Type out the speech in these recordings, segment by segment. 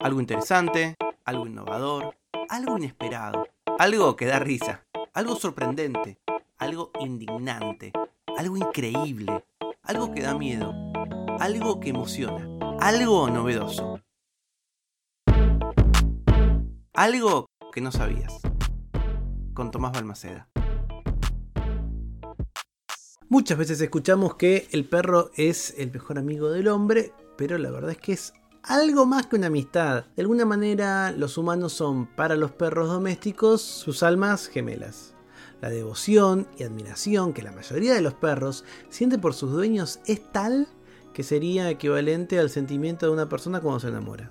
Algo interesante, algo innovador, algo inesperado, algo que da risa, algo sorprendente, algo indignante, algo increíble, algo que da miedo, algo que emociona, algo novedoso. Algo que no sabías. Con Tomás Balmaceda. Muchas veces escuchamos que el perro es el mejor amigo del hombre, pero la verdad es que es algo más que una amistad. De alguna manera los humanos son para los perros domésticos sus almas gemelas. La devoción y admiración que la mayoría de los perros siente por sus dueños es tal que sería equivalente al sentimiento de una persona cuando se enamora.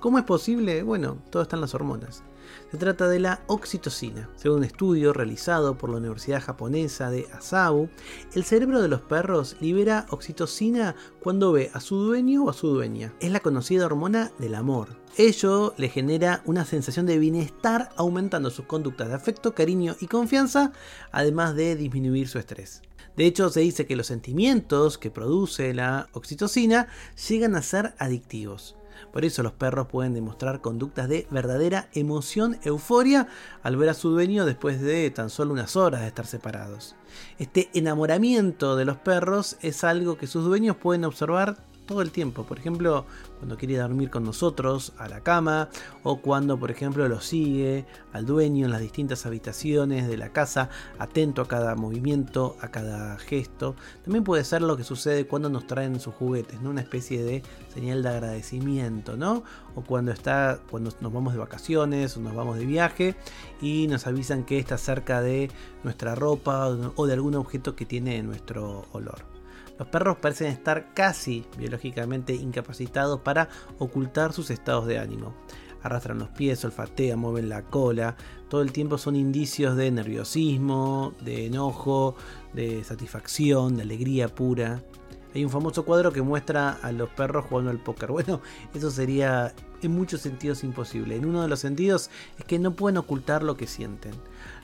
¿Cómo es posible? Bueno, todo está en las hormonas. Se trata de la oxitocina. Según un estudio realizado por la Universidad Japonesa de Asau, el cerebro de los perros libera oxitocina cuando ve a su dueño o a su dueña. Es la conocida hormona del amor. Ello le genera una sensación de bienestar aumentando sus conductas de afecto, cariño y confianza, además de disminuir su estrés. De hecho, se dice que los sentimientos que produce la oxitocina llegan a ser adictivos. Por eso los perros pueden demostrar conductas de verdadera emoción, euforia, al ver a su dueño después de tan solo unas horas de estar separados. Este enamoramiento de los perros es algo que sus dueños pueden observar todo el tiempo. Por ejemplo, cuando quiere dormir con nosotros a la cama o cuando, por ejemplo, lo sigue al dueño en las distintas habitaciones de la casa, atento a cada movimiento, a cada gesto. También puede ser lo que sucede cuando nos traen sus juguetes. Una especie de señal de agradecimiento, ¿no? O cuando está cuando nos vamos de vacaciones o nos vamos de viaje y nos avisan que está cerca de nuestra ropa o de algún objeto que tiene nuestro olor. Los perros parecen estar casi biológicamente incapacitados para ocultar sus estados de ánimo. Arrastran los pies, olfatean, mueven la cola. Todo el tiempo son indicios de nerviosismo, de enojo, de satisfacción, de alegría pura. Hay un famoso cuadro que muestra a los perros jugando al póker. Bueno, eso sería en muchos sentidos imposible. En uno de los sentidos es que no pueden ocultar lo que sienten.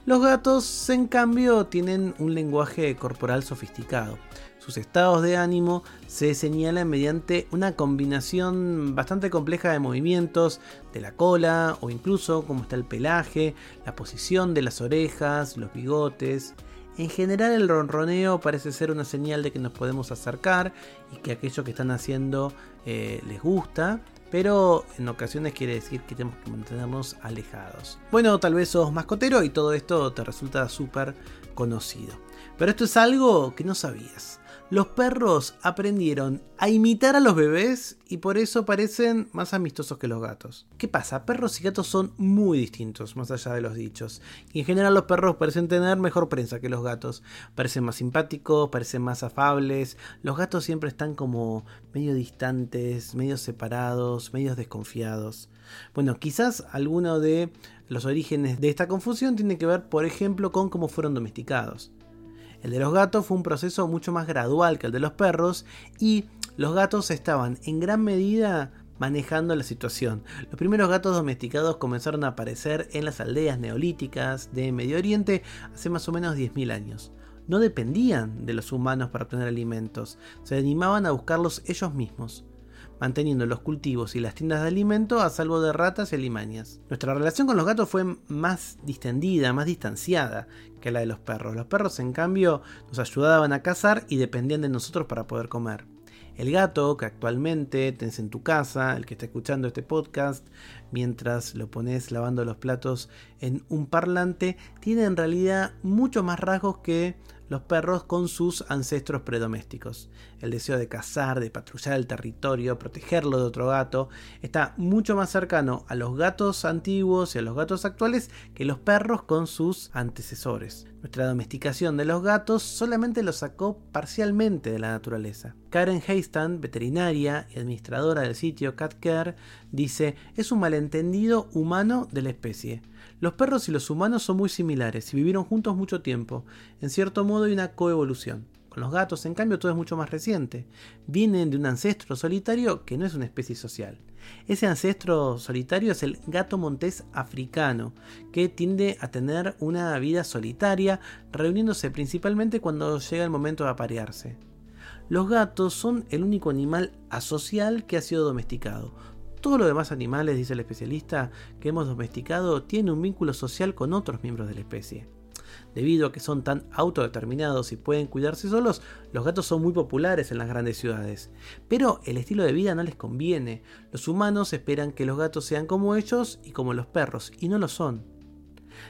Los gatos, en cambio, tienen un lenguaje corporal sofisticado. Sus estados de ánimo se señalan mediante una combinación bastante compleja de movimientos de la cola o incluso cómo está el pelaje, la posición de las orejas, los bigotes. En general el ronroneo parece ser una señal de que nos podemos acercar y que aquello que están haciendo eh, les gusta pero en ocasiones quiere decir que tenemos que mantenernos alejados. Bueno, tal vez sos mascotero y todo esto te resulta súper conocido. Pero esto es algo que no sabías los perros aprendieron a imitar a los bebés y por eso parecen más amistosos que los gatos. ¿Qué pasa? Perros y gatos son muy distintos, más allá de los dichos. Y en general los perros parecen tener mejor prensa que los gatos. Parecen más simpáticos, parecen más afables. Los gatos siempre están como medio distantes, medio separados, medio desconfiados. Bueno, quizás alguno de los orígenes de esta confusión tiene que ver, por ejemplo, con cómo fueron domesticados. El de los gatos fue un proceso mucho más gradual que el de los perros y los gatos estaban en gran medida manejando la situación. Los primeros gatos domesticados comenzaron a aparecer en las aldeas neolíticas de Medio Oriente hace más o menos 10.000 años. No dependían de los humanos para obtener alimentos, se animaban a buscarlos ellos mismos manteniendo los cultivos y las tiendas de alimento a salvo de ratas y alimañas. Nuestra relación con los gatos fue más distendida, más distanciada que la de los perros. Los perros, en cambio, nos ayudaban a cazar y dependían de nosotros para poder comer. El gato que actualmente tenés en tu casa, el que está escuchando este podcast, mientras lo pones lavando los platos en un parlante, tiene en realidad muchos más rasgos que los perros con sus ancestros predomésticos. El deseo de cazar, de patrullar el territorio, protegerlo de otro gato, está mucho más cercano a los gatos antiguos y a los gatos actuales que los perros con sus antecesores. Nuestra domesticación de los gatos solamente los sacó parcialmente de la naturaleza. Karen Haystand, veterinaria y administradora del sitio CatCare, dice, es un malentendido humano de la especie. Los perros y los humanos son muy similares y vivieron juntos mucho tiempo. En cierto modo hay una coevolución. Con los gatos, en cambio, todo es mucho más reciente. Vienen de un ancestro solitario que no es una especie social. Ese ancestro solitario es el gato montés africano, que tiende a tener una vida solitaria, reuniéndose principalmente cuando llega el momento de aparearse. Los gatos son el único animal asocial que ha sido domesticado, Todos los demás animales, dice el especialista, que hemos domesticado tienen un vínculo social con otros miembros de la especie. Debido a que son tan autodeterminados y pueden cuidarse solos, los gatos son muy populares en las grandes ciudades. Pero el estilo de vida no les conviene. Los humanos esperan que los gatos sean como ellos y como los perros, y no lo son.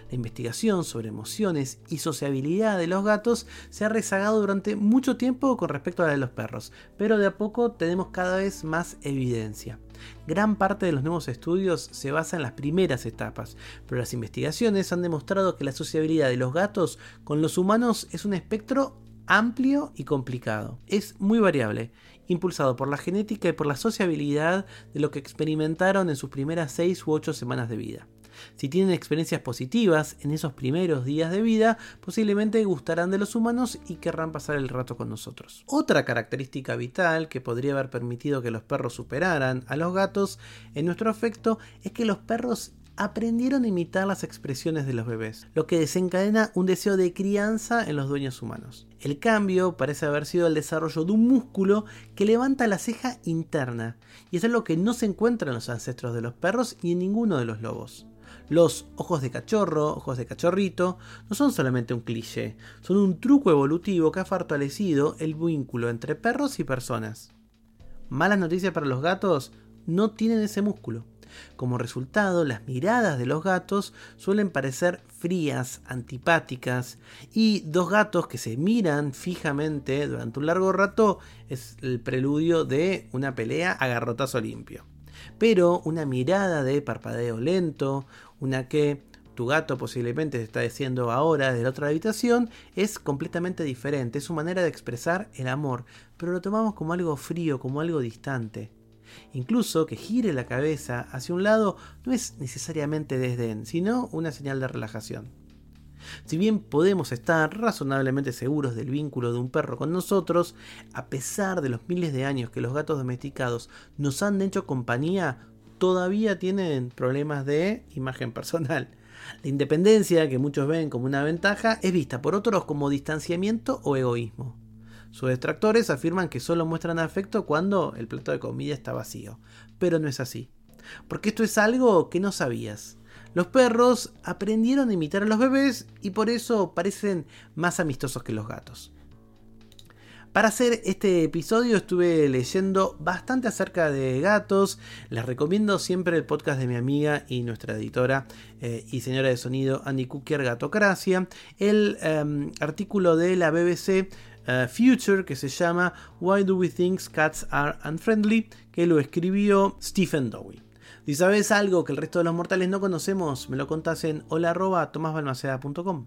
La investigación sobre emociones y sociabilidad de los gatos se ha rezagado durante mucho tiempo con respecto a la de los perros, pero de a poco tenemos cada vez más evidencia. Gran parte de los nuevos estudios se basa en las primeras etapas, pero las investigaciones han demostrado que la sociabilidad de los gatos con los humanos es un espectro amplio y complicado. Es muy variable, impulsado por la genética y por la sociabilidad de lo que experimentaron en sus primeras 6 u 8 semanas de vida. Si tienen experiencias positivas en esos primeros días de vida, posiblemente gustarán de los humanos y querrán pasar el rato con nosotros. Otra característica vital que podría haber permitido que los perros superaran a los gatos en nuestro afecto es que los perros aprendieron a imitar las expresiones de los bebés, lo que desencadena un deseo de crianza en los dueños humanos. El cambio parece haber sido el desarrollo de un músculo que levanta la ceja interna, y es algo que no se encuentra en los ancestros de los perros y en ninguno de los lobos. Los ojos de cachorro, ojos de cachorrito, no son solamente un cliché, son un truco evolutivo que ha fortalecido el vínculo entre perros y personas. Malas noticias para los gatos, no tienen ese músculo. Como resultado, las miradas de los gatos suelen parecer frías, antipáticas, y dos gatos que se miran fijamente durante un largo rato es el preludio de una pelea a garrotazo limpio. Pero una mirada de parpadeo lento, una que tu gato posiblemente te está diciendo ahora de la otra habitación, es completamente diferente, es su manera de expresar el amor, pero lo tomamos como algo frío, como algo distante. Incluso que gire la cabeza hacia un lado no es necesariamente desdén, sino una señal de relajación. Si bien podemos estar razonablemente seguros del vínculo de un perro con nosotros, a pesar de los miles de años que los gatos domesticados nos han hecho compañía, todavía tienen problemas de imagen personal. La independencia, que muchos ven como una ventaja, es vista por otros como distanciamiento o egoísmo. Sus detractores afirman que solo muestran afecto cuando el plato de comida está vacío, pero no es así. Porque esto es algo que no sabías. Los perros aprendieron a imitar a los bebés y por eso parecen más amistosos que los gatos. Para hacer este episodio estuve leyendo bastante acerca de gatos. Les recomiendo siempre el podcast de mi amiga y nuestra editora eh, y señora de sonido Andy Cookier Gatocracia. El em, artículo de la BBC eh, Future que se llama Why Do We Think Cats Are Unfriendly, que lo escribió Stephen Dowey. Si sabes algo que el resto de los mortales no conocemos, me lo contás en hola.tomasbalmaceda.com.